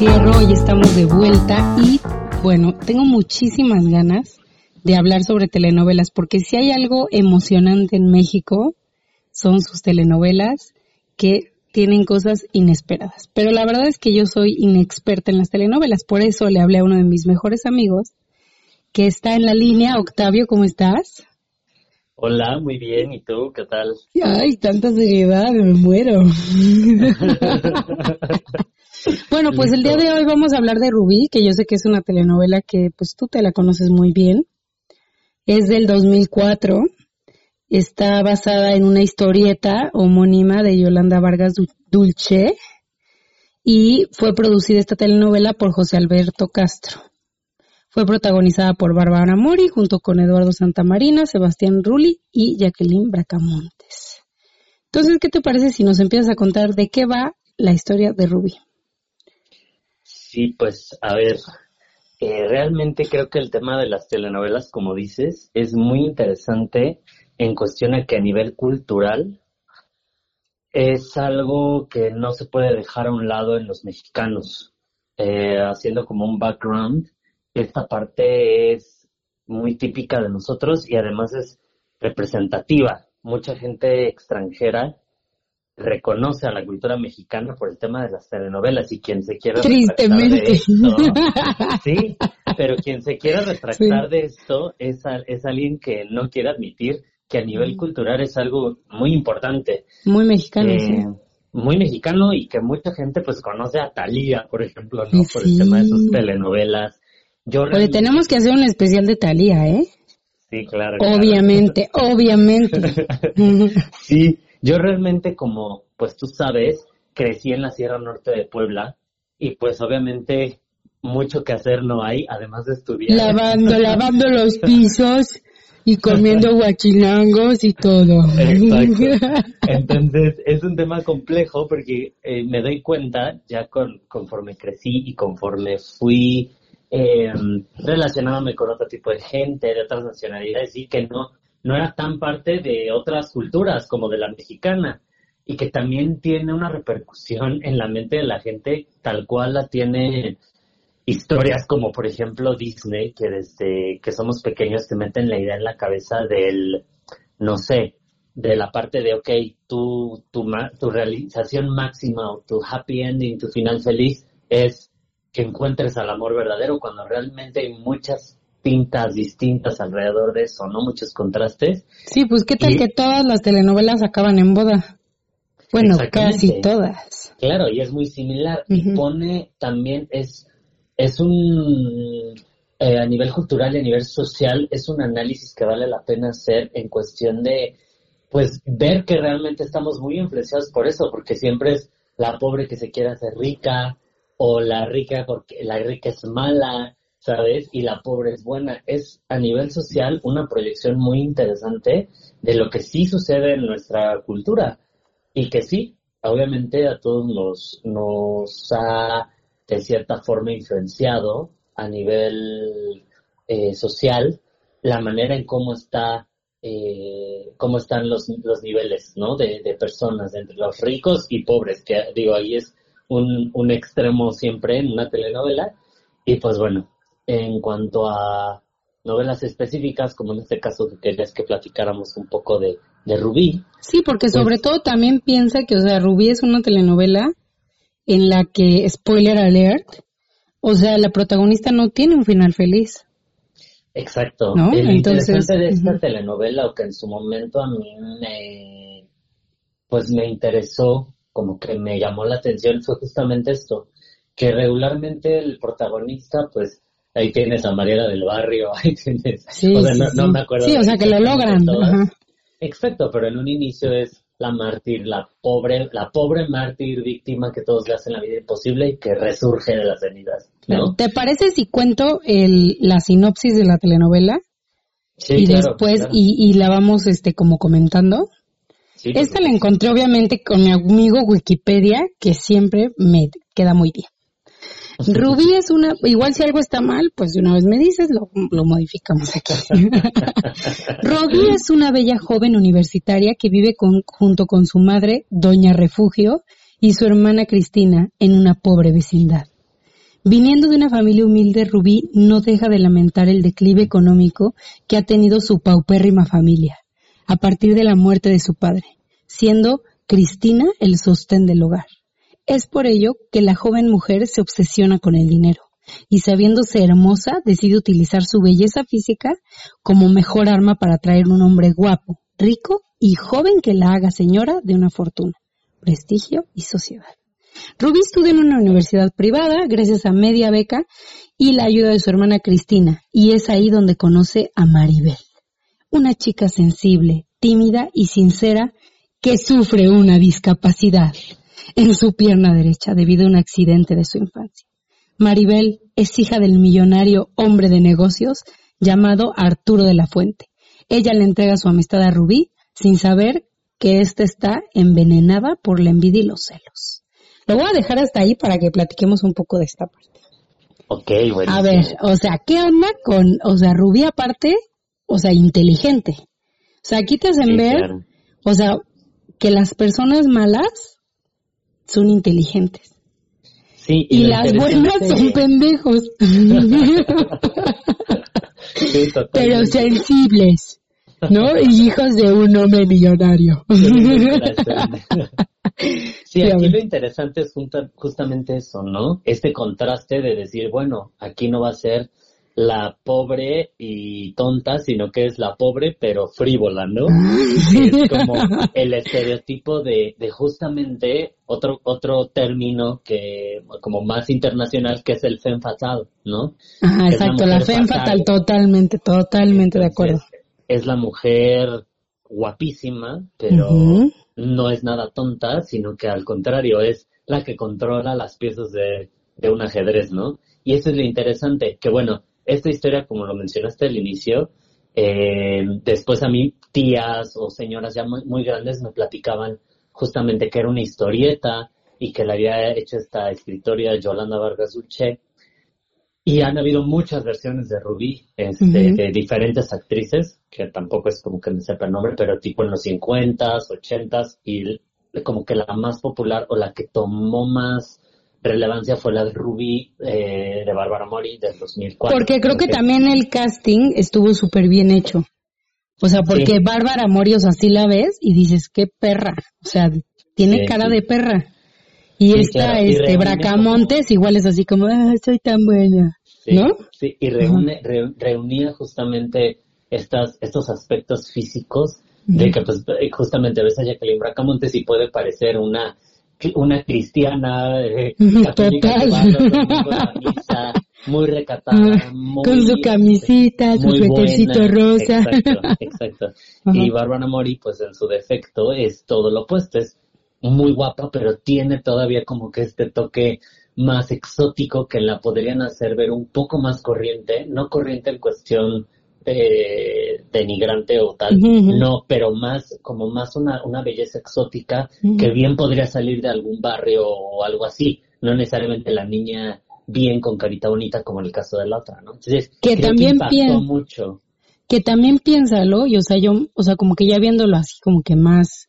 encierro y estamos de vuelta y bueno, tengo muchísimas ganas de hablar sobre telenovelas porque si hay algo emocionante en México son sus telenovelas que tienen cosas inesperadas. Pero la verdad es que yo soy inexperta en las telenovelas, por eso le hablé a uno de mis mejores amigos que está en la línea. Octavio, ¿cómo estás? Hola, muy bien. ¿Y tú? ¿Qué tal? Ay, tanta seriedad, me muero. bueno, pues el día de hoy vamos a hablar de Rubí, que yo sé que es una telenovela que pues tú te la conoces muy bien. Es del 2004. Está basada en una historieta homónima de Yolanda Vargas Dulce y fue producida esta telenovela por José Alberto Castro. Fue protagonizada por Bárbara Mori junto con Eduardo Santamarina, Sebastián Rulli y Jacqueline Bracamontes. Entonces, ¿qué te parece si nos empiezas a contar de qué va la historia de Rubí? Sí, pues a ver, eh, realmente creo que el tema de las telenovelas, como dices, es muy interesante en cuestión a que a nivel cultural es algo que no se puede dejar a un lado en los mexicanos. Eh, haciendo como un background, esta parte es muy típica de nosotros y además es representativa. Mucha gente extranjera reconoce a la cultura mexicana por el tema de las telenovelas y quien se quiera Tristemente. de esto, sí, pero quien se quiera retractar de esto es, es alguien que no quiere admitir que a nivel cultural es algo muy importante. Muy mexicano, sí. Eh, muy mexicano y que mucha gente pues conoce a Talía, por ejemplo, ¿no? Por el tema de sus telenovelas Oye, tenemos que hacer un especial de Talía, ¿eh? Sí, claro. Obviamente, obviamente. sí, yo realmente como, pues tú sabes, crecí en la Sierra Norte de Puebla y pues obviamente mucho que hacer no hay, además de estudiar. Lavando, lavando los pisos y comiendo guachilangos y todo. Exacto. Entonces es un tema complejo porque eh, me doy cuenta ya con, conforme crecí y conforme fui eh, relacionándome con otro tipo de gente, de otras nacionalidades, y que no, no era tan parte de otras culturas como de la mexicana, y que también tiene una repercusión en la mente de la gente tal cual la tiene historias como por ejemplo Disney, que desde que somos pequeños te meten la idea en la cabeza del, no sé, de la parte de, ok, tu, tu, tu realización máxima o tu happy ending, tu final feliz es que encuentres al amor verdadero cuando realmente hay muchas tintas distintas alrededor de eso, ¿no? Muchos contrastes. Sí, pues qué tal que todas las telenovelas acaban en boda. Bueno, casi todas. Claro, y es muy similar. Y pone también, es, es un, eh, a nivel cultural y a nivel social, es un análisis que vale la pena hacer en cuestión de, pues, ver que realmente estamos muy influenciados por eso, porque siempre es la pobre que se quiere hacer rica, o la rica porque la rica es mala, ¿sabes? Y la pobre es buena. Es a nivel social una proyección muy interesante de lo que sí sucede en nuestra cultura y que sí, obviamente a todos nos, nos ha de cierta forma influenciado a nivel eh, social la manera en cómo está eh, cómo están los, los niveles ¿no? de, de personas entre los ricos y pobres que digo ahí es un, un extremo siempre en una telenovela. Y pues bueno, en cuanto a novelas específicas, como en este caso que querías que platicáramos un poco de, de Rubí. Sí, porque sobre pues todo también piensa que, o sea, Rubí es una telenovela en la que, spoiler alert, o sea, la protagonista no tiene un final feliz. Exacto. El interesante de esta telenovela, o que en su momento a mí me, pues me interesó, como que me llamó la atención fue justamente esto, que regularmente el protagonista, pues, ahí tienes a Mariela del Barrio, ahí tienes, sí, o sea, no, me acuerdo. Sí, o sea, que lo logran. Exacto, pero en un inicio es la mártir, la pobre, la pobre mártir víctima que todos le hacen la vida imposible y que resurge de las cenizas, ¿no? ¿Te parece si cuento el, la sinopsis de la telenovela? Sí, y después, y, y la vamos este como comentando. Esta la encontré obviamente con mi amigo Wikipedia, que siempre me queda muy bien. Rubí es una, igual si algo está mal, pues de una vez me dices, lo, modificamos aquí. Rubí es una bella joven universitaria que vive con, junto con su madre, Doña Refugio, y su hermana Cristina en una pobre vecindad. Viniendo de una familia humilde, Rubí no deja de lamentar el declive económico que ha tenido su paupérrima familia a partir de la muerte de su padre, siendo Cristina el sostén del hogar. Es por ello que la joven mujer se obsesiona con el dinero y sabiéndose hermosa decide utilizar su belleza física como mejor arma para atraer un hombre guapo, rico y joven que la haga señora de una fortuna, prestigio y sociedad. Ruby estudia en una universidad privada gracias a media beca y la ayuda de su hermana Cristina, y es ahí donde conoce a Maribel, una chica sensible, tímida y sincera que sufre una discapacidad en su pierna derecha debido a un accidente de su infancia. Maribel es hija del millonario hombre de negocios llamado Arturo de la Fuente. Ella le entrega su amistad a Rubí sin saber que ésta está envenenada por la envidia y los celos. Lo voy a dejar hasta ahí para que platiquemos un poco de esta parte. Ok, bueno. A ver, o sea, ¿qué onda con, o sea, Rubí aparte, o sea, inteligente? O sea, aquí te hacen ver, o sea, que las personas malas son inteligentes. Sí, y, las buenas son pendejos. Pero sensibles, ¿no? Y hijos de un hombre millonario. Sí, aquí lo interesante es justamente eso, ¿no? Este contraste de decir, bueno, aquí no va a ser la pobre y tonta, sino que es la pobre pero frívola, ¿no? es como el estereotipo de, de justamente otro otro término que como más internacional que es el femme fatal, ¿no? Ajá, exacto, la, femme fatal, totalmente, totalmente de acuerdo. Es la mujer guapísima, pero no es nada tonta, sino que al contrario es la que controla las piezas de, de un ajedrez, ¿no? Y eso es lo interesante, que bueno, esta historia, como lo mencionaste al inicio, eh, después a mí tías o señoras ya muy, grandes me platicaban justamente que era una historieta y que la había hecho esta escritora Yolanda Vargas Dulce. Y han habido muchas versiones de Rubí, este, de diferentes actrices, que tampoco es como que me sepa el nombre, pero tipo en los 50s, 80s, y como que la más popular o la que tomó más relevancia fue la de Ruby eh, de Bárbara Mori del 2004. Porque creo que también el casting estuvo súper bien hecho. O sea, porque Bárbara Mori, o sea, sí la ves y dices, qué perra. O sea, tiene cara de perra. Y esta, este, Bracamontes, igual es así como, ah, soy tan buena. ¿No? Sí, y reúne, reunía justamente estas, estos aspectos físicos de que pues justamente ves a Jacqueline Bracamontes y puede parecer una una cristiana eh, muy recatada, con su camisita, su suétercito rosa. Exacto, exacto. Y Bárbara Mori, pues en su defecto es todo lo opuesto, es muy guapa, pero tiene todavía como que este toque más exótico que la podrían hacer ver un poco más corriente, no corriente en cuestión de denigrante o tal, no, pero más, como más una, una belleza exótica que bien podría salir de algún barrio o algo así, no necesariamente la niña bien con carita bonita como en el caso de la otra, ¿no? Entonces, que también piensa mucho. Que también piénsalo, y o sea, yo, o sea, como que ya viéndolo así como que más,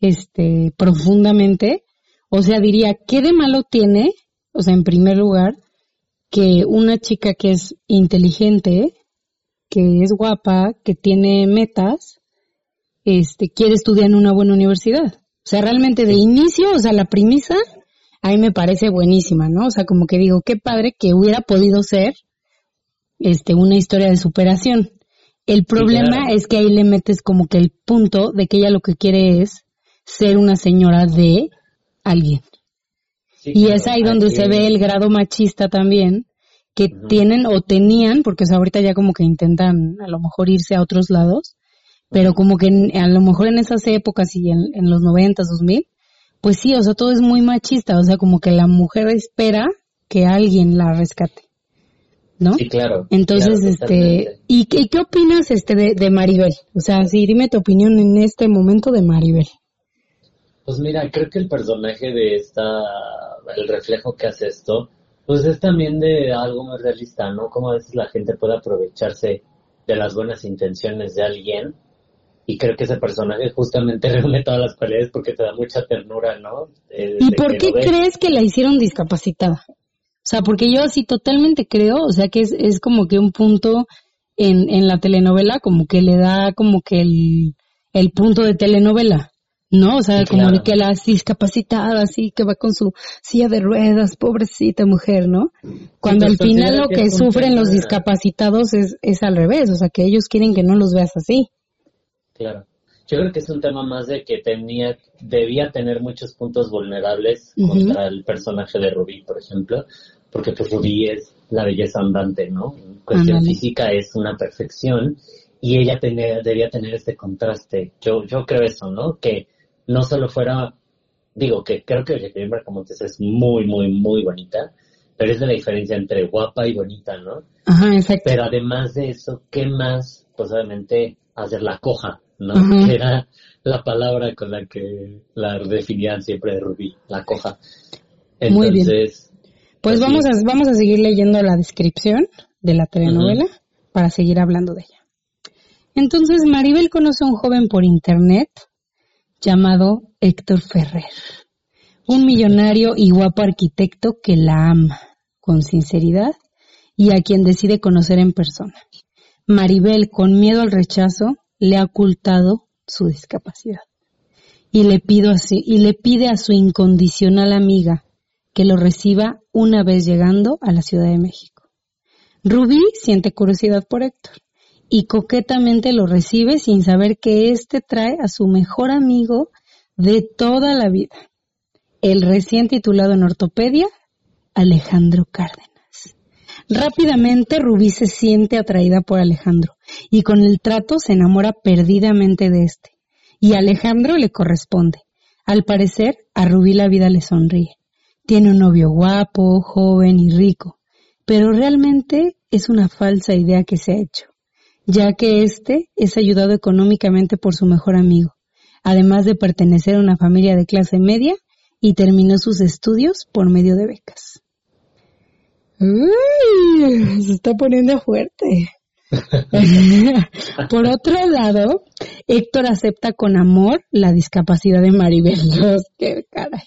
este, profundamente, o sea, diría, ¿qué de malo tiene, o sea, en primer lugar, que una chica que es inteligente, que es guapa, que tiene metas, este, quiere estudiar en una buena universidad. O sea, realmente de inicio, o sea, la premisa, a mí me parece buenísima, ¿no? O sea, como que digo, qué padre que hubiera podido ser, este, una historia de superación. El problema es que ahí le metes como que el punto de que ella lo que quiere es ser una señora de alguien. y es ahí donde se ve el grado machista también, que tienen o tenían, porque ahorita ya como que intentan a lo mejor irse a otros lados, pero como que a lo mejor en esas épocas y en, en los noventas, dos mil, pues sí, o sea, todo es muy machista, o sea, como que la mujer espera que alguien la rescate. ¿No? Sí, claro. Entonces, este, ¿y qué, qué opinas este de, de Maribel? O sea, sí, dime tu opinión en este momento de Maribel. Pues mira, creo que el personaje de esta, el reflejo que hace esto, pues es también de algo más realista, ¿no? Como a veces la gente puede aprovecharse de las buenas intenciones de alguien. Y creo que ese personaje justamente reúne todas las cualidades porque te da mucha ternura, ¿no? ¿Y por qué crees que la hicieron discapacitada? O sea, porque yo así totalmente creo, o sea, que es, es como que un punto en, en la telenovela, como que le da como que el, el punto de telenovela. ¿No? O sea, como que la discapacitada, así, que va con su silla de ruedas, pobrecita mujer, ¿no? Cuando al final lo que, sufren los discapacitados es, es al revés, o sea, que ellos quieren que no los veas así. Claro. Yo creo que es un tema más de que tenía, debía tener muchos puntos vulnerables contra el personaje de Rubí, por ejemplo, porque pues Rubí es la belleza andante, ¿no? En cuestión física es una perfección y ella tenía, debía tener este contraste. Yo, yo creo eso, ¿no? Que no solo fuera, digo que creo que Jacqueline Bracamontes es muy, muy, muy bonita, pero es de la diferencia entre guapa y bonita, ¿no? Ajá, exacto. Pero además de eso, ¿qué más? Pues obviamente hacer la coja, ¿no? Que era la palabra con la que la definían siempre de Rubí, la coja. Entonces, muy bien. Pues, pues vamos a, vamos a seguir leyendo la descripción de la telenovela para seguir hablando de ella. Entonces Maribel conoce a un joven por internet llamado Héctor Ferrer, un millonario y guapo arquitecto que la ama con sinceridad y a quien decide conocer en persona. Maribel, con miedo al rechazo, le ha ocultado su discapacidad y le, pido y le pide a su incondicional amiga que lo reciba una vez llegando a la Ciudad de México. Rubí siente curiosidad por Héctor y coquetamente lo recibe sin saber que éste trae a su mejor amigo de toda la vida, el recién titulado en ortopedia, Alejandro Cárdenas. Rápidamente Rubí se siente atraída por Alejandro y con el trato se enamora perdidamente de este. Y Alejandro le corresponde. Al parecer, a Rubí la vida le sonríe. Tiene un novio guapo, joven y rico, pero realmente es una falsa idea que se ha hecho ya que éste es ayudado económicamente por su mejor amigo, además de pertenecer a una familia de clase media y terminó sus estudios por medio de becas. Uy, se está poniendo fuerte. por otro lado, Héctor acepta con amor la discapacidad de Maribel. qué caray.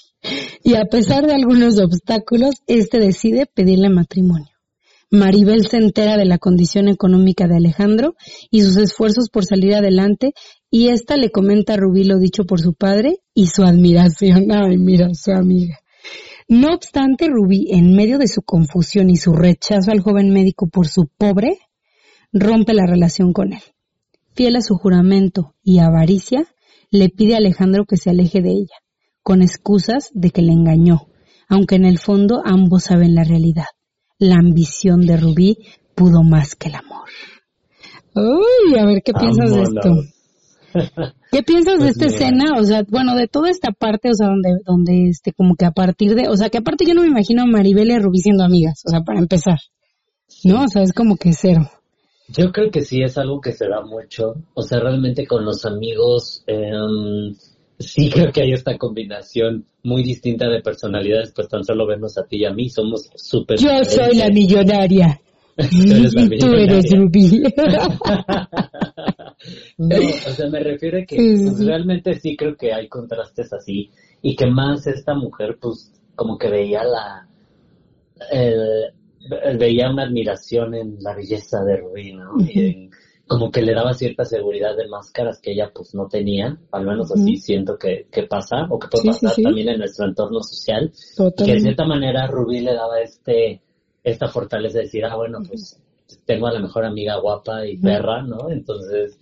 Y a pesar de algunos obstáculos, este decide pedirle matrimonio. Maribel se entera de la condición económica de Alejandro y sus esfuerzos por salir adelante y ésta le comenta a Rubí lo dicho por su padre y su admiración. Ay, mira, su amiga. No obstante, Rubí, en medio de su confusión y su rechazo al joven médico por su pobre, rompe la relación con él. Fiel a su juramento y avaricia, le pide a Alejandro que se aleje de ella, con excusas de que le engañó, aunque en el fondo ambos saben la realidad la ambición de Rubí pudo más que el amor. Uy, a ver, ¿qué piensas de esto? ¿Qué piensas de pues esta escena? O sea, bueno, de toda esta parte, o sea, donde, donde, este, como que a partir de, o sea, que aparte yo no me imagino a Maribel y a Rubí siendo amigas, o sea, para empezar, ¿no? O sea, es como que cero. Yo creo que sí es algo que se da mucho, o sea, realmente con los amigos, eh, sí creo que hay esta combinación muy distinta de personalidades, pues tan solo vernos a ti y a mí, somos súper... Yo soy la millonaria. y tú eres Rubí. no, o sea, me refiero a que pues, realmente sí creo que hay contrastes así y que más esta mujer, pues, como que veía la... veía una admiración en la belleza de Rubí, ¿no? y como que le daba cierta seguridad de máscaras que ella pues no tenía, al menos así siento que, que, pasa, o que puede pasar también en nuestro entorno social, que de cierta manera Rubí le daba este, esta fortaleza de decir, ah bueno, pues tengo a la mejor amiga guapa y perra, ¿no? Entonces...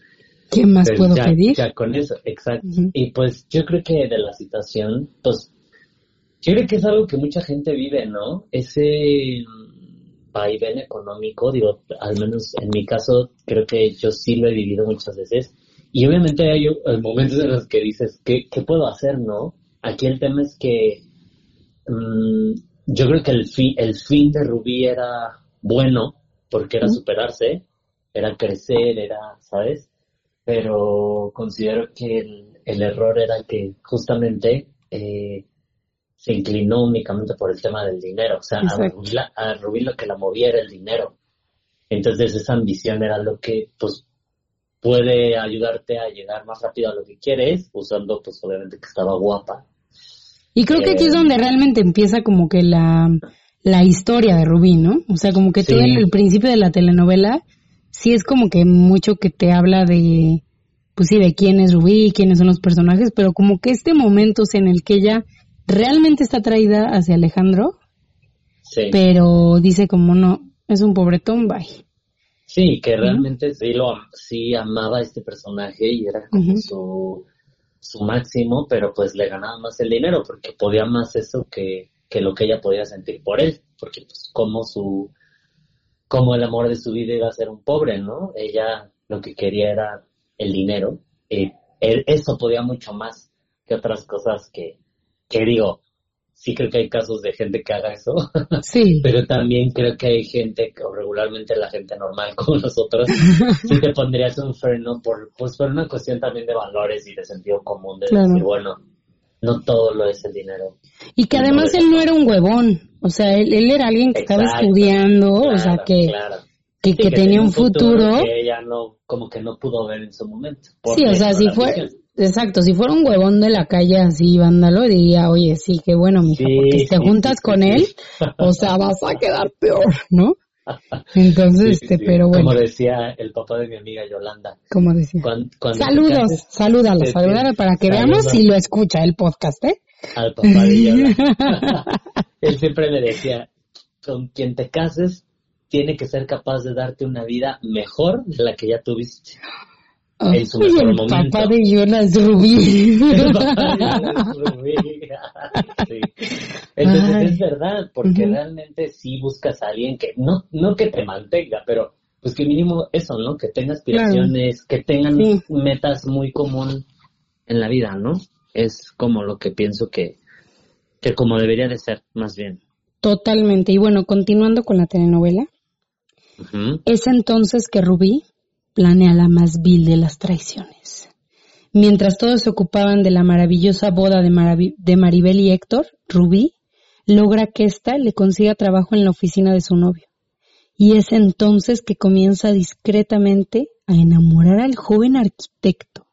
¿Qué más pues, puedo pedir? Ya con eso, exacto. Y pues yo creo que de la situación, pues yo creo que es algo que mucha gente vive, ¿no? Ese vaivén económico, digo, al menos en mi caso, creo que yo sí lo he vivido muchas veces. Y obviamente hay momentos en los que dices, ¿qué, qué puedo hacer, no? Aquí el tema es que mm, yo creo que el, fin el fin de Rubí era bueno, porque era superarse, era crecer, era, ¿sabes? Pero considero que el, el error era que justamente eh, se inclinó únicamente por el tema del dinero. O sea, a Rubí, lo que la movía era el dinero. Entonces esa ambición era lo que pues puede ayudarte a llegar más rápido a lo que quieres, usando pues obviamente que estaba guapa. Y creo que aquí es eh, donde realmente empieza como que la, la historia de Rubí, ¿no? O sea, como que todo el, principio de la telenovela sí es como que mucho que te habla de, pues sí, de quién es Rubí, quiénes son los personajes, pero como que este momento en el que ella realmente está atraída hacia Alejandro, sí. pero dice como no, es un pobretón, bye. Sí, que realmente sí lo sí amaba a este personaje y era como su, su máximo, pero pues le ganaba más el dinero porque podía más eso que, que lo que ella podía sentir por él, porque pues como su como el amor de su vida iba a ser un pobre, ¿no? Ella lo que quería era el dinero y eso podía mucho más que otras cosas que, que digo, sí creo que hay casos de gente que haga eso, sí. pero también creo que hay gente, o regularmente la gente normal como nosotros, sí te pondrías un freno por, pues por una cuestión también de valores y de sentido común, de decir, bueno, no todo lo es el dinero. Y que además él no era un huevón, o sea, él, él era alguien que estaba estudiando, o sea, que... Que, que, tenía un futuro, que ella no como que no pudo ver en su momento sí o sea si fue Exacto, si fuera un huevón de la calle así, vándalo, diría, oye, sí, qué bueno, mija, porque si te juntas con él, o sea, vas a quedar peor, ¿no? Entonces, este, pero bueno. Como decía el papá de mi amiga Yolanda. Como decía. Saludos, salúdalo, salúdalo para que veamos si lo escucha el podcast, ¿eh? Al papá de Yolanda. Él siempre me decía, con quien te cases, tiene que ser capaz de darte una vida mejor de la que ya tuviste en su mejor el Papá de Jonas Rubí. Entonces es verdad, porque realmente sí buscas a alguien que, no, no que te mantenga, pero pues que mínimo eso, ¿no? Que tenga aspiraciones, que tengan metas muy común en la vida, ¿no? Es como lo que pienso que, que como debería de ser, más bien. Totalmente. Y bueno, continuando con la telenovela, es entonces que Rubí planea la más vil de las traiciones. Mientras todos se ocupaban de la maravillosa boda de, de Maribel y Héctor, Rubí logra que ésta le consiga trabajo en la oficina de su novio. Y es entonces que comienza discretamente a enamorar al joven arquitecto,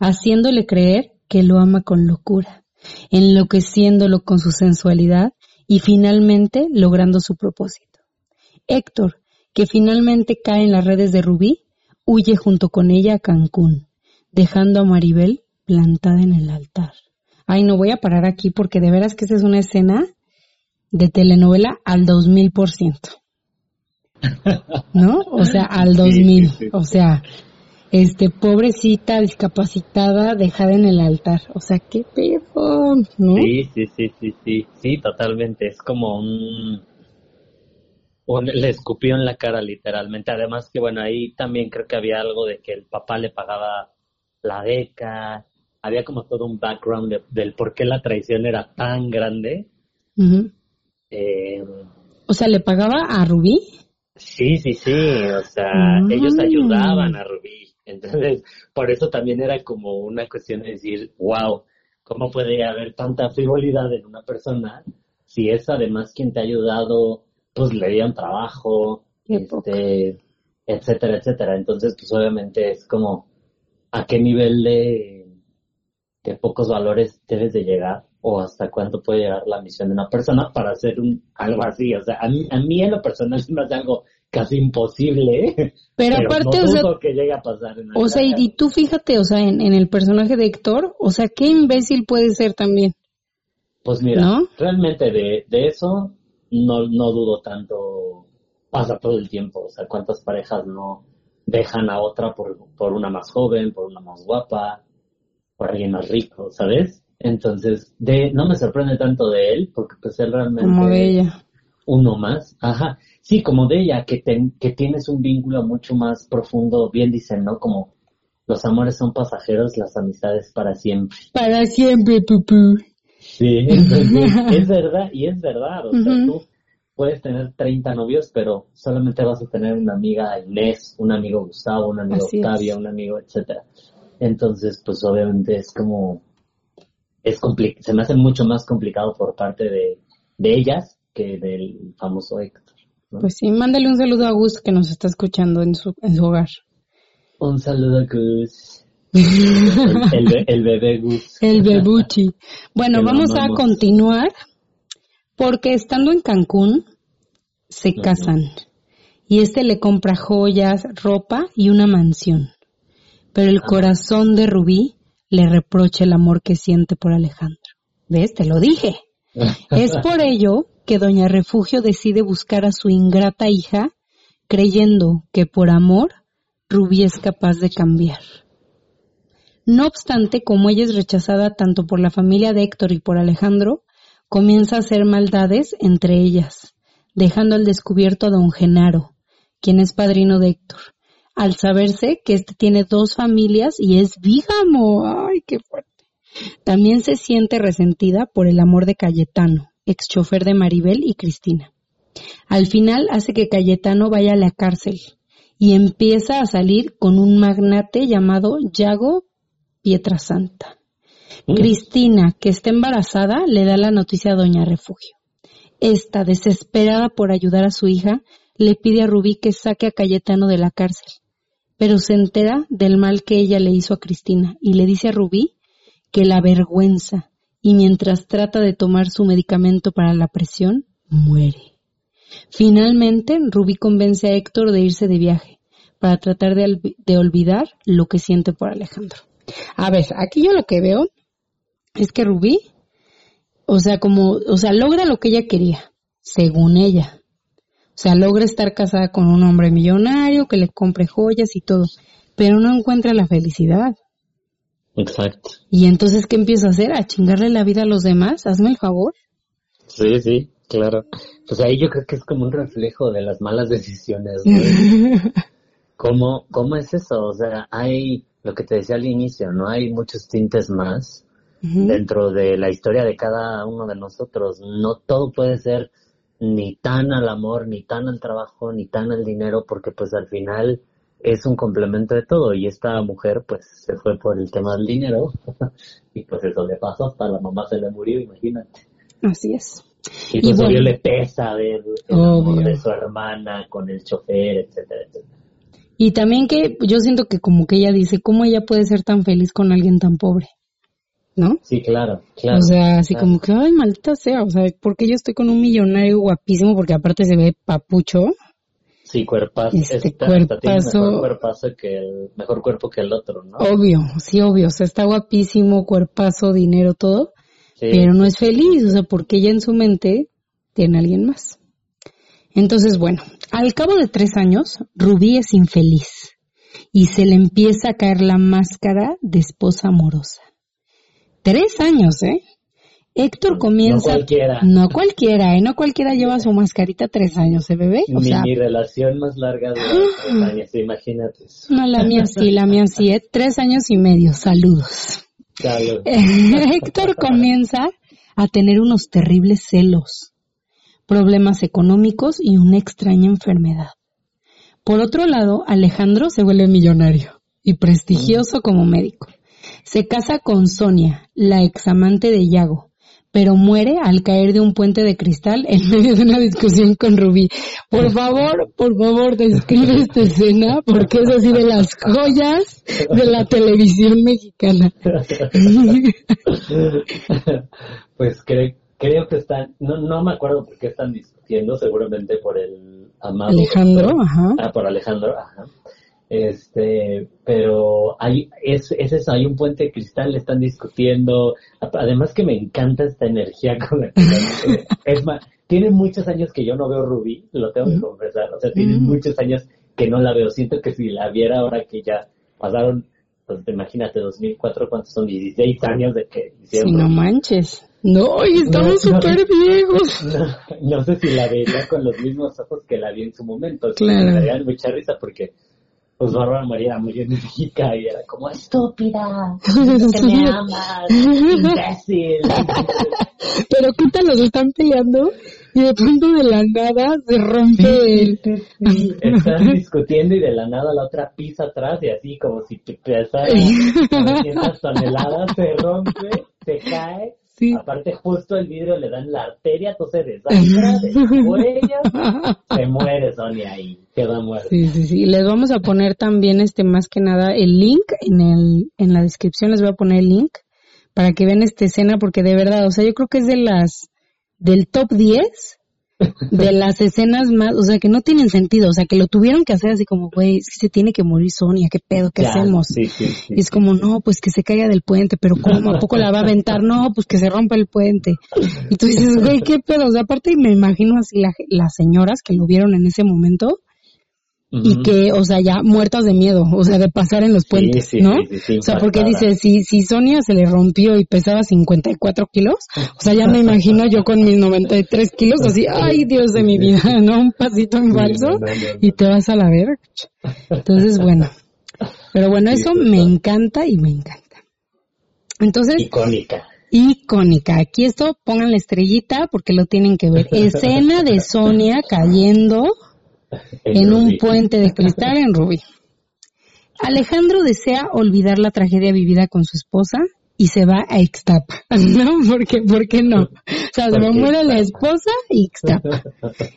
haciéndole creer que lo ama con locura, enloqueciéndolo con su sensualidad y finalmente logrando su propósito. Héctor, que finalmente cae en las redes de Rubí, huye junto con ella a Cancún, dejando a Maribel plantada en el altar. Ay, no voy a parar aquí porque de veras que esa es una escena de telenovela al dos mil por ciento. ¿No? O sea, al dos mil. O sea, este, pobrecita, discapacitada, dejada en el altar. O sea, qué pedo, ¿no? Sí, sí, sí, sí, sí, sí, totalmente. Es como un, le escupió en la cara literalmente. Además que bueno, ahí también creo que había algo de que el papá le pagaba la beca, había como todo un background del por qué la traición era tan grande. Eh, o sea, ¿le pagaba a Rubí? Sí, sí, sí, o sea, ellos ah. ayudaban a Rubí. Entonces, por eso también era como una cuestión de decir, wow, ¿cómo puede haber tanta frivolidad en una persona si es además quien te ha ayudado pues le dieron trabajo, este, etcétera, etcétera. Entonces, pues obviamente es como a qué nivel de, de pocos valores debes de llegar o hasta cuánto puede llegar la misión de una persona para hacer un, algo así. O sea, a mí, a mí en lo personal es algo casi imposible. Pero, aparte, o sea, que llegue a pasar o sea, y, tú fíjate, o sea, en, en, el personaje de Héctor, o sea, qué imbécil puede ser también. Pues mira, realmente de, de eso no, no dudo tanto, pasa todo el tiempo, o sea, cuántas parejas no dejan a otra por, por una más joven, por una más guapa, por alguien más rico, ¿sabes? Entonces, de, no me sorprende tanto de él, porque pues él realmente... Como de ella. Uno más, ajá. Sí, como de ella, que, que tienes un vínculo mucho más profundo, bien dicen, ¿no? Como los amores son pasajeros, las amistades para siempre. Para siempre, pupú. Sí, es verdad, y es verdad, o sea, tú puedes tener 30 novios, pero solamente vas a tener una amiga Inés, un amigo Gustavo, un amigo Octavio, un amigo, etcétera. Entonces, pues obviamente es como, es se me hace mucho más complicado por parte de, de ellas que del famoso Héctor. Pues sí, mándale un saludo a Gus que nos está escuchando en su, en su hogar. Un saludo a Gus. El, bebé Gus. El bebuchi. Bueno, vamos a continuar Porque estando en Cancún, se casan. Y este le compra joyas, ropa y una mansión. Pero el corazón de Rubí le reprocha el amor que siente por Alejandro. ¿Ves? Te lo dije. es por ello que Doña Refugio decide buscar a su ingrata hija, creyendo que por amor Rubí es capaz de cambiar. No obstante, como ella es rechazada tanto por la familia de Héctor y por Alejandro, comienza a hacer maldades entre ellas, dejando al descubierto a don Genaro, quien es padrino de Héctor, al saberse que éste tiene dos familias y es vígamo. ¡Ay, qué fuerte! También se siente resentida por el amor de Cayetano, ex chofer de Maribel y Cristina. Al final hace que Cayetano vaya a la cárcel y empieza a salir con un magnate llamado Yago Pietrasanta. Mm. Cristina, que está embarazada, le da la noticia a Doña Refugio. Esta, desesperada por ayudar a su hija, le pide a Rubí que saque a Cayetano de la cárcel, pero se entera del mal que ella le hizo a Cristina y le dice a Rubí que la vergüenza y mientras trata de tomar su medicamento para la presión, muere. Finalmente, Rubí convence a Héctor de irse de viaje para tratar de, de olvidar lo que siente por Alejandro. A ver, aquí yo lo que veo es que Rubí, o sea, como, o sea, logra lo que ella quería, según ella. O sea, logra estar casada con un hombre millonario que le compre joyas y todo, pero no encuentra la felicidad. Exacto. Y entonces, ¿qué empieza a hacer? ¿A chingarle la vida a los demás? Hazme el favor. Sí, sí, claro. Pues ahí yo creo que es como un reflejo de las malas decisiones. ¿Cómo, ¿Cómo es eso? O sea, hay lo que te decía al inicio, ¿no? Hay muchos tintes más dentro de la historia de cada uno de nosotros. No todo puede ser ni tan al amor, ni tan al trabajo, ni tan al dinero, porque pues al final es un complemento de todo. Y esta mujer pues se fue por el tema del dinero y pues eso le pasó, hasta la mamá se le murió, imagínate. Así es. Y, pues le pesa ver el amor de su hermana con el chofer, etcétera, etcétera. Y también que yo siento que como que ella dice, ¿cómo ella puede ser tan feliz con alguien tan pobre? ¿No? Sí, claro, claro. O sea, así como que, ay, maldita sea, o sea, porque yo estoy con un millonario guapísimo, porque aparte se ve papucho. Sí, cuerpazo. Este cuerpazo. Mejor cuerpazo que el, mejor cuerpo que el otro, ¿no? Obvio, sí, obvio, o sea, está guapísimo, cuerpazo, dinero, todo, pero no es feliz, o sea, porque ella en su mente tiene a alguien más. Entonces, bueno, al cabo de tres años, Rubí es infeliz y se le empieza a caer la máscara de esposa amorosa. Tres años, ¿eh? Héctor comienza. No cualquiera. No cualquiera, ¿eh? No cualquiera lleva su mascarita tres años, ¿eh, bebé? O sea, mi relación más larga de tres años, imagínate. No, la mía sí, la mía sí, ¿eh? Tres años y medio, saludos. Saludos. Héctor comienza a tener unos terribles celos problemas económicos y una extraña enfermedad. Por otro lado, Alejandro se vuelve millonario y prestigioso como médico. Se casa con Sonia, la examante de Yago, pero muere al caer de un puente de cristal en medio de una discusión con Rubí. Por favor, por favor, describe esta escena porque es así de las joyas de la televisión mexicana. Pues creo, creo que están, no, no me acuerdo por qué están discutiendo, seguramente por el amado. Alejandro, ajá. Ah, por Alejandro, ajá. Este, pero hay, es, es eso, hay un puente de cristal, están discutiendo. Además que me encanta esta energía con la que Es más, tiene muchos años que yo no veo Rubí, lo tengo que confesar. O sea, tiene muchos años que no la veo. Siento que si la viera ahora que ya pasaron, pues imagínate, 2004, ¿cuántos son? 16 años de que hicieron. Sí, no manches. No, y estamos súper viejos. No, sé si la veía con los mismos ojos que la vi en su momento. Claro. Me mucha risa porque, pues, Bárbara María era muy enérgica y era como, estúpida, que me amas, imbécil. Pero quítalos, están peleando y de pronto de la nada se rompe el... Están discutiendo y de la nada la otra pisa atrás y así como si pesara 900 toneladas, se rompe, se cae Aparte, justo el vidrio le dan la arteria, entonces desangra de cuello, se muere Sonia ahí, queda muerta. Sí, sí, sí. Les vamos a poner también, este, más que nada, el link en el, en la descripción les voy a poner el link para que vean esta escena, porque de verdad, o sea, yo creo que es de las, del top 10 de las escenas más, o sea, que no tienen sentido, o sea, que lo tuvieron que hacer así como, güey, es que se tiene que morir Sonia, qué pedo, qué hacemos. y es como, no, pues que se caiga del puente, pero ¿cómo? ¿A poco la va a aventar? No, pues que se rompa el puente. Y tú dices, güey, qué pedo, o sea, aparte me imagino así las señoras que lo vieron en ese momento, y que, o sea, ya muertas de miedo, o sea, de pasar en los puentes, ¿no? o sea, porque dice, si, si Sonia se le rompió y pesaba 54 kilos, o sea, ya me imagino yo con mis 93 kilos, así, ay Dios de mi vida, ¿no? Un pasito en falso y te vas a la verga. Entonces, bueno. Pero bueno, eso me encanta y me encanta. Entonces. Icónica. Icónica. Aquí esto, pongan la estrellita porque lo tienen que ver. Escena de Sonia cayendo en un puente de cristal en Rubí. Alejandro desea olvidar la tragedia vivida con su esposa y se va a Ixtapa, ¿no? Porque, ¿por qué no? O sea, se muere la esposa y Ixtapa,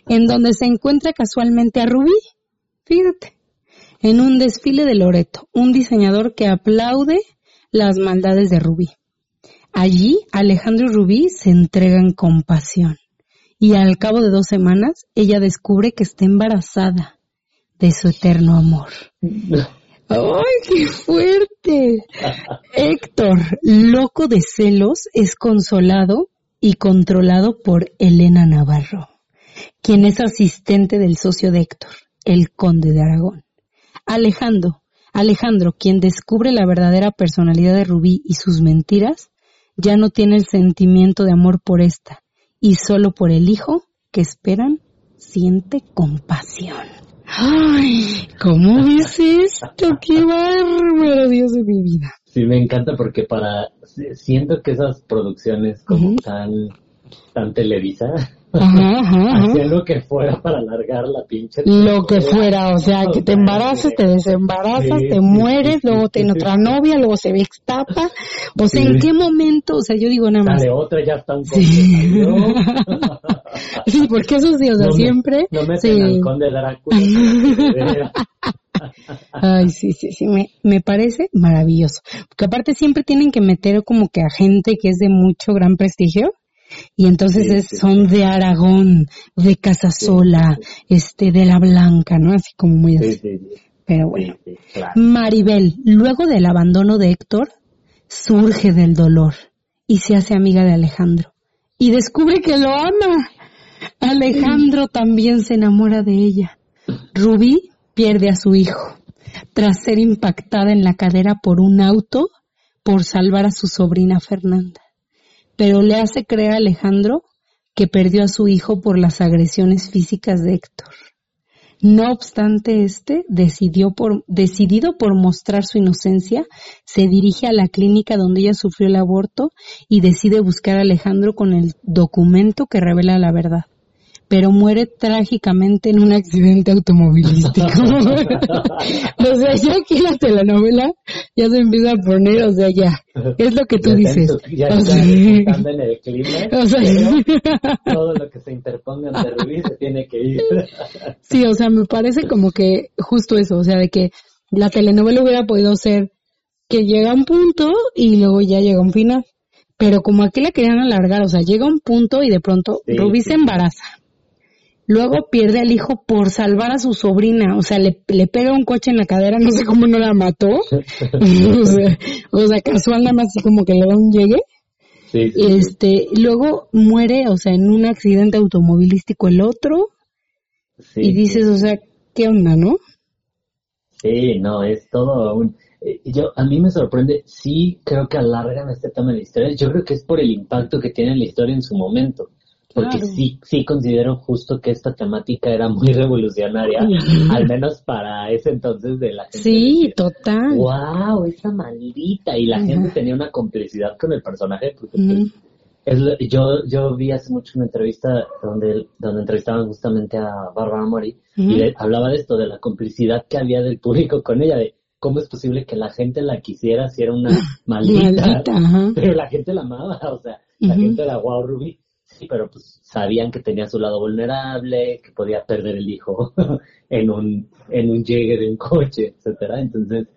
en donde se encuentra casualmente a Rubí, fíjate, en un desfile de Loreto, un diseñador que aplaude las maldades de Rubí. Allí, Alejandro y Rubí se entregan con pasión y al cabo de dos semanas ella descubre que está embarazada de su eterno amor. ¡Ay, qué fuerte! Héctor, loco de celos, es consolado y controlado por Elena Navarro, quien es asistente del socio de Héctor, el conde de Aragón. Alejandro, Alejandro, quien descubre la verdadera personalidad de Rubí y sus mentiras, ya no tiene el sentimiento de amor por esta, y solo por el hijo que esperan siente compasión. Ay, ¿cómo ves esto? ¡Qué bárbaro, Dios de mi vida! Sí, me encanta porque para, siento que esas producciones como tan, tan Hacía lo que fuera para alargar la pinche. Lo que fuera, o sea, que te embarazas, te desembarazas, te mueres, luego tiene otra novia, luego se ve extapa. O sea, ¿en qué momento? O sea, yo digo nada más. de otra, ya está un Sí, porque eso sí, o sea, siempre. No me sí. conde Drácula. Ay, sí, sí, sí, me, me parece maravilloso. Porque aparte siempre tienen que meter como que a gente que es de mucho gran prestigio y entonces son de Aragón, de Casasola, este, de la Blanca, ¿no? Así como muy así. Pero bueno. Maribel, luego del abandono de Héctor, surge del dolor y se hace amiga de Alejandro. Y descubre que lo ama. Alejandro también se enamora de ella. Rubí pierde a su hijo tras ser impactada en la cadera por un auto por salvar a su sobrina Fernanda pero le hace creer a Alejandro que perdió a su hijo por las agresiones físicas de Héctor. No obstante, este, decidió por, decidido por mostrar su inocencia, se dirige a la clínica donde ella sufrió el aborto y decide buscar a Alejandro con el documento que revela la verdad pero muere trágicamente en un accidente automovilístico. o sea, ya aquí la telenovela ya se empieza a poner, o sea, ya, es lo que tú dices. ya o sea, en el clima, o sea, todo lo que se interponga ante Rubí se tiene que ir. sí, o sea, me parece como que justo eso, o sea, de que la telenovela hubiera podido ser que llega un punto y luego ya llega un final. Pero como aquí la querían alargar, o sea, llega un punto y de pronto Rubí se embaraza. Luego pierde al hijo por salvar a su sobrina, o sea, le, le pega un coche en la cadera, no sé cómo no la mató, o, sea, o sea, casual nada más así como que le da un llegue. Sí, este, luego muere, o sea, en un accidente automovilístico el otro, y dices, o sea, ¿qué onda, no? Sí, no, es todo un... Eh, yo, a mí me sorprende, sí creo que alargan este tema de la historia, yo creo que es por el impacto que tiene la historia en su momento porque sí, sí considero justo que esta temática era muy revolucionaria, al menos para ese entonces de la gente. Sí, total. Wow, esa maldita. Y la gente tenía una complicidad con el personaje, porque pues, es, yo, yo vi hace mucho una entrevista donde, donde entrevistaban justamente a Bárbara Mori y le, hablaba de esto, de la complicidad que había del público con ella, de cómo es posible que la gente la quisiera si era una maldita, pero la gente la amaba, o sea, la gente era wow, Ruby pero pues sabían que tenía su lado vulnerable, que podía perder el hijo en un en un llegue de un coche, etcétera. Entonces,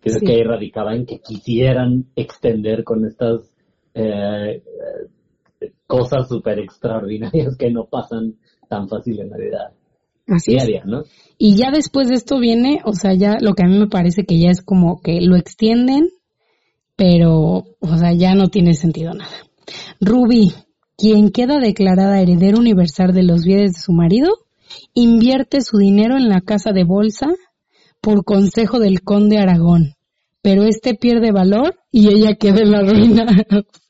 creo que ahí radicaba en que quisieran extender con estas eh, cosas súper extraordinarias que no pasan tan fácil en la vida Así diaria, ¿no? Y ya después de esto viene, o sea, ya lo que a mí me parece que ya es como que lo extienden, pero, o sea, ya no tiene sentido nada. Ruby, quien queda declarada heredera universal de los bienes de su marido, invierte su dinero en la casa de bolsa por consejo del conde Aragón, pero este pierde valor y ella queda en la ruina.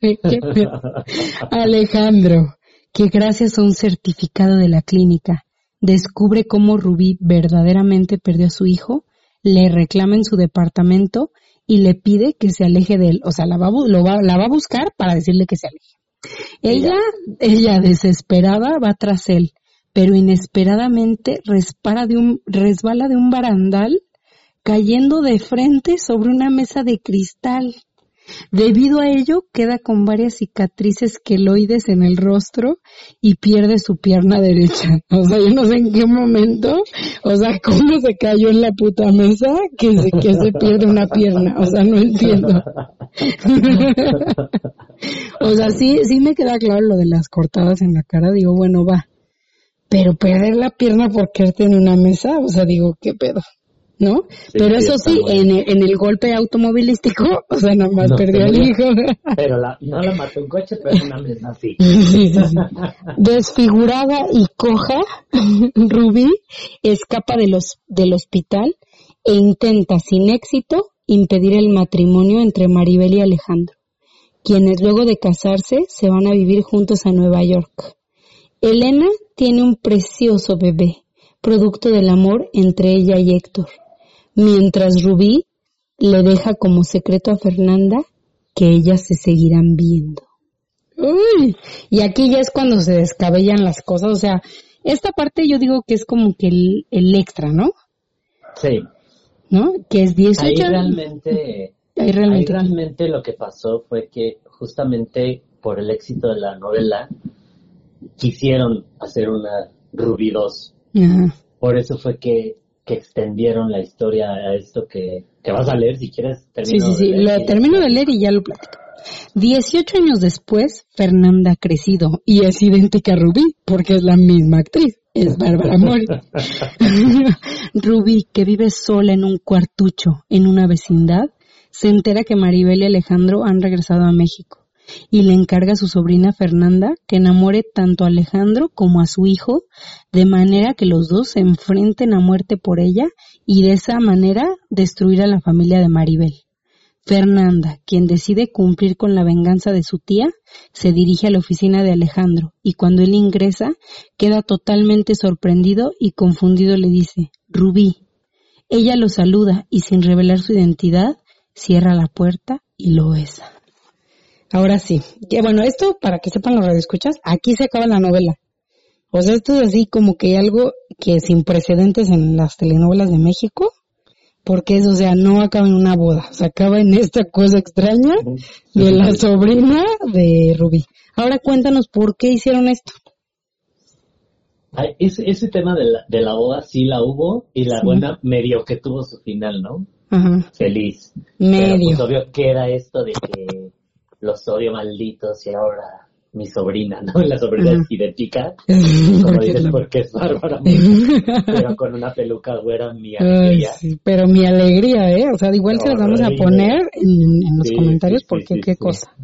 Alejandro, que gracias a un certificado de la clínica descubre cómo Rubí verdaderamente perdió a su hijo, le reclama en su departamento y le pide que se aleje de él. O sea, la va, lo va, la va a buscar para decirle que se aleje. Ella, ella desesperada va tras él, pero inesperadamente respara de un, resbala de un barandal cayendo de frente sobre una mesa de cristal. Debido a ello, queda con varias cicatrices queloides en el rostro y pierde su pierna derecha. O sea, yo no sé en qué momento, o sea, cómo se cayó en la puta mesa que se, pierde una pierna. O sea, no entiendo. o sea, sí, sí me queda claro lo de las cortadas en la cara. Digo, bueno, va. Pero perder la pierna por quedarte en una mesa, o sea, digo, ¿qué pedo? ¿No? Pero eso sí, en el, en el, golpe automovilístico, o sea, nada más perdió al hijo. Pero la, no la mató un coche, pero una misma sí. Desfigurada y coja, Rubí escapa de los, del hospital e intenta sin éxito impedir el matrimonio entre Maribel y Alejandro, quienes luego de casarse se van a vivir juntos a Nueva York. Elena tiene un precioso bebé, producto del amor entre ella y Héctor mientras Rubí le deja como secreto a Fernanda que ellas se seguirán viendo. Uy, y aquí ya es cuando se descabellan las cosas, o sea, esta parte yo digo que es como que el, extra, ¿no? Sí. ¿No? Que es 18. Ahí realmente, ahí realmente, ahí realmente lo que pasó fue que justamente por el éxito de la novela quisieron hacer una Rubí 2. Por eso fue que que extendieron la historia a esto que, que vas a leer si quieres. Sí, sí, sí, lo termino de leer y ya lo platico. 18 años después, Fernanda ha crecido y es idéntica a Rubí porque es la misma actriz, es Bárbara Mori. Rubí, que vive sola en un cuartucho en una vecindad, se entera que Maribel y Alejandro han regresado a México y le encarga a su sobrina Fernanda que enamore tanto a Alejandro como a su hijo, de manera que los dos se enfrenten a muerte por ella y de esa manera destruir a la familia de Maribel. Fernanda, quien decide cumplir con la venganza de su tía, se dirige a la oficina de Alejandro y cuando él ingresa queda totalmente sorprendido y confundido le dice, Rubí. Ella lo saluda y sin revelar su identidad, cierra la puerta y lo besa. Ahora sí. Que bueno, esto, para que sepan los radioescuchas, aquí se acaba la novela. O sea, esto es así como que algo que sin precedentes en las telenovelas de México, porque eso, o sea, no acaba en una boda, se acaba en esta cosa extraña de la sobrina de Rubí. Ahora cuéntanos por qué hicieron esto. ese, ese tema de la, de la boda sí la hubo y la buena medio que tuvo su final, ¿no? Ajá. Feliz. Medio. Pero, pues, obvio que era esto de que los odio malditos y ahora mi sobrina, ¿no? La sobrina es idéntica, como dices, porque es bárbara, pero con una peluca güera, mi alegría. pero mi alegría, ¿eh? O sea, igual se las vamos a poner en, los comentarios porque qué cosa,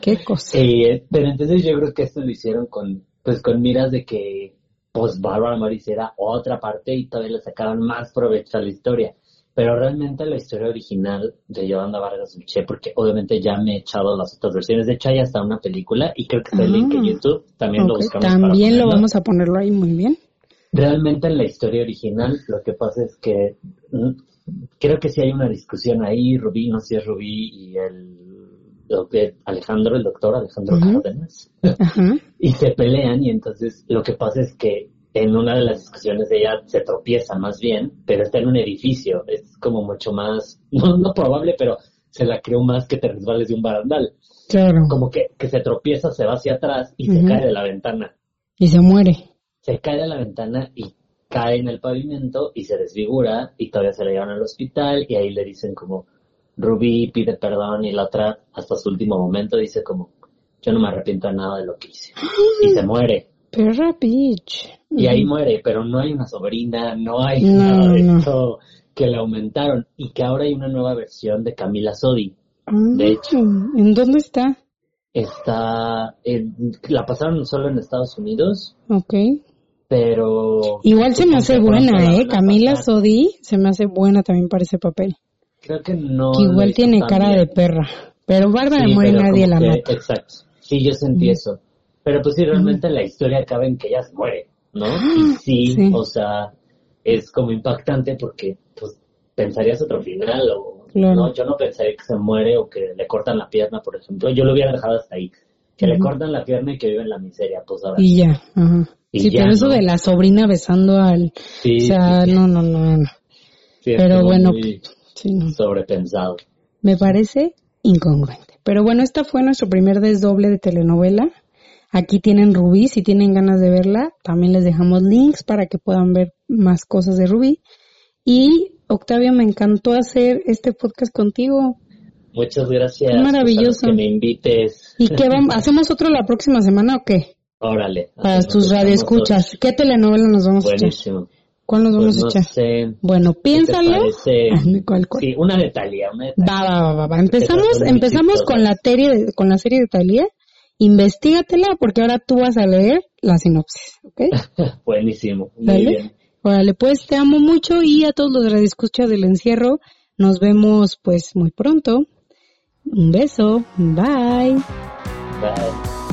qué cosa. Eh, pero entonces yo creo que esto lo hicieron con, pues con miras de que, pues Bárbara Morris era otra parte y todavía le sacaban más provecho a la historia. Pero realmente la historia original de Yolanda Vargas Luché, porque obviamente ya me he echado las otras versiones. De hecho, hay hasta una película y creo que está el link en ah, YouTube. También lo buscamos. También lo vamos a ponerlo ahí muy bien. Realmente en la historia original lo que pasa es que mm, creo que sí hay una discusión ahí, Rubí, no sé si es Rubí y el Alejandro, el doctor Alejandro Cárdenas, y se pelean y entonces lo que pasa es que en una de las discusiones ella se tropieza más bien, pero está en un edificio, es como mucho más, no, probable, pero se la creo más que te resbales de un barandal. Claro. Como que, que se tropieza, se va hacia atrás y se cae de la ventana. Y se muere. Se cae de la ventana y cae en el pavimento y se desfigura y todavía se la llevan al hospital y ahí le dicen como, Rubí pide perdón y la otra hasta su último momento dice como, yo no me arrepiento de nada de lo que hice. Y se muere. Perra Peach. Y ahí muere, pero no hay una sobrina, no hay nada de esto que le aumentaron. Y que ahora hay una nueva versión de Camila Sodi. de hecho. Ah, ¿En dónde está? Está, la pasaron solo en Estados Unidos. Ok. Pero... Igual se me hace buena, ¿eh? Camila Sodi se me hace buena también para ese papel. Creo que no. igual tiene cara de perra. Pero Bárbara sí, nadie la mata. Exacto. Sí, yo sentí eso. Pero pues sí, realmente la historia acaba en que ella se muere, ¿no? Y sí, o sea, es como impactante porque pues pensarías otro final o no, yo no pensaría que se muere o que le cortan la pierna, por ejemplo. Yo lo hubiera dejado hasta ahí. Que le cortan la pierna y que vive en la miseria, pues ahora. Y ya, ajá. sí, pero eso de la sobrina besando al... Sí, o sea, no, no, no, no. pero bueno, sí, sobrepensado. Me parece incongruente. Pero bueno, esta fue nuestro primer desdoble de telenovela. Aquí tienen Rubí, si tienen ganas de verla, también les dejamos links para que puedan ver más cosas de Rubí. Y Octavio, me encantó hacer este podcast contigo. Muchas gracias. maravilloso. que me invites. ¿Y qué vamos? ¿Hacemos otro la próxima semana o qué? Órale. Para tus radioescuchas. ¿Qué telenovela nos vamos a echar? ¿Cuál nos vamos pues a echar? bueno, piénsalo. ¿Cuál, Sí, una de Talía, una de Va, va, va, va. Empezamos, empezamos con la serie, con la serie de Talía investigatela porque ahora tú vas a leer la sinopsis, ¿ok? Buenísimo, muy bien. Órale, pues te amo mucho y a todos los radioescuchas del encierro, nos vemos pues muy pronto. Un beso, bye. Bye.